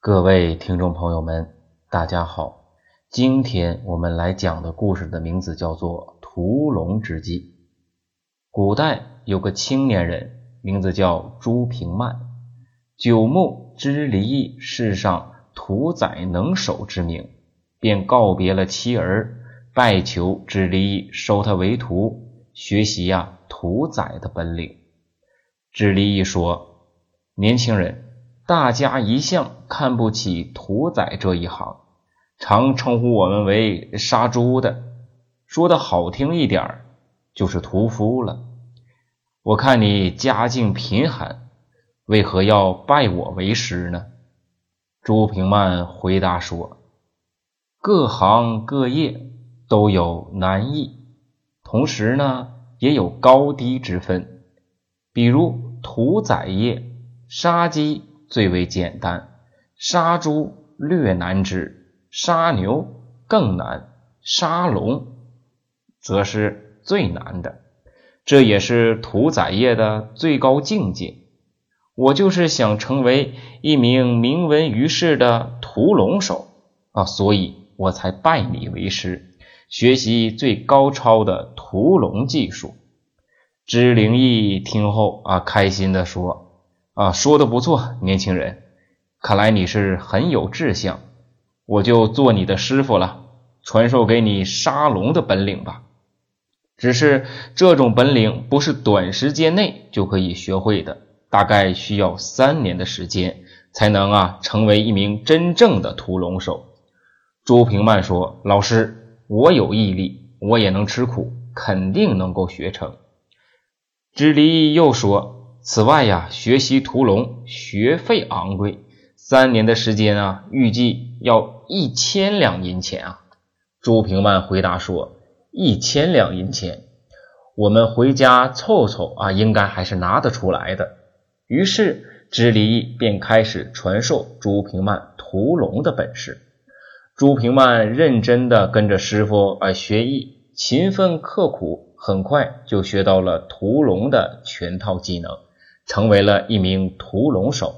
各位听众朋友们，大家好。今天我们来讲的故事的名字叫做《屠龙之计》。古代有个青年人，名字叫朱平曼，久慕知离异世上屠宰能手之名，便告别了妻儿，拜求知离异收他为徒，学习呀屠宰的本领。知离异说：“年轻人。”大家一向看不起屠宰这一行，常称呼我们为杀猪的，说的好听一点就是屠夫了。我看你家境贫寒，为何要拜我为师呢？朱平曼回答说：“各行各业都有难易，同时呢也有高低之分。比如屠宰业，杀鸡。”最为简单，杀猪略难之，杀牛更难，杀龙则是最难的。这也是屠宰业的最高境界。我就是想成为一名名闻于世的屠龙手啊，所以我才拜你为师，学习最高超的屠龙技术。知灵异听后啊，开心的说。啊，说的不错，年轻人，看来你是很有志向，我就做你的师傅了，传授给你杀龙的本领吧。只是这种本领不是短时间内就可以学会的，大概需要三年的时间才能啊成为一名真正的屠龙手。朱平曼说：“老师，我有毅力，我也能吃苦，肯定能够学成。”知离又说。此外呀，学习屠龙学费昂贵，三年的时间啊，预计要一千两银钱啊。朱平曼回答说：“一千两银钱，我们回家凑凑啊，应该还是拿得出来的。”于是知离义便开始传授朱平曼屠龙的本事。朱平曼认真的跟着师傅啊学艺，勤奋刻苦，很快就学到了屠龙的全套技能。成为了一名屠龙手。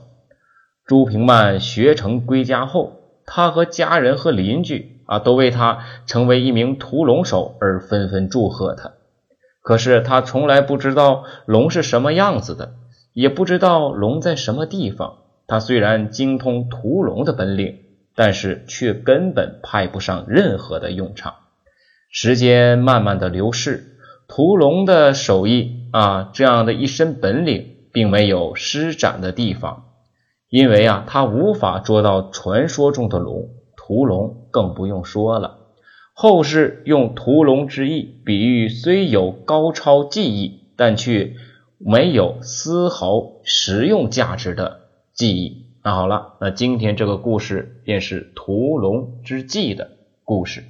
朱平曼学成归家后，他和家人和邻居啊，都为他成为一名屠龙手而纷纷祝贺他。可是他从来不知道龙是什么样子的，也不知道龙在什么地方。他虽然精通屠龙的本领，但是却根本派不上任何的用场。时间慢慢的流逝，屠龙的手艺啊，这样的一身本领。并没有施展的地方，因为啊，他无法捉到传说中的龙，屠龙更不用说了。后世用屠龙之意比喻虽有高超技艺，但却没有丝毫实用价值的技艺。那好了，那今天这个故事便是屠龙之计的故事。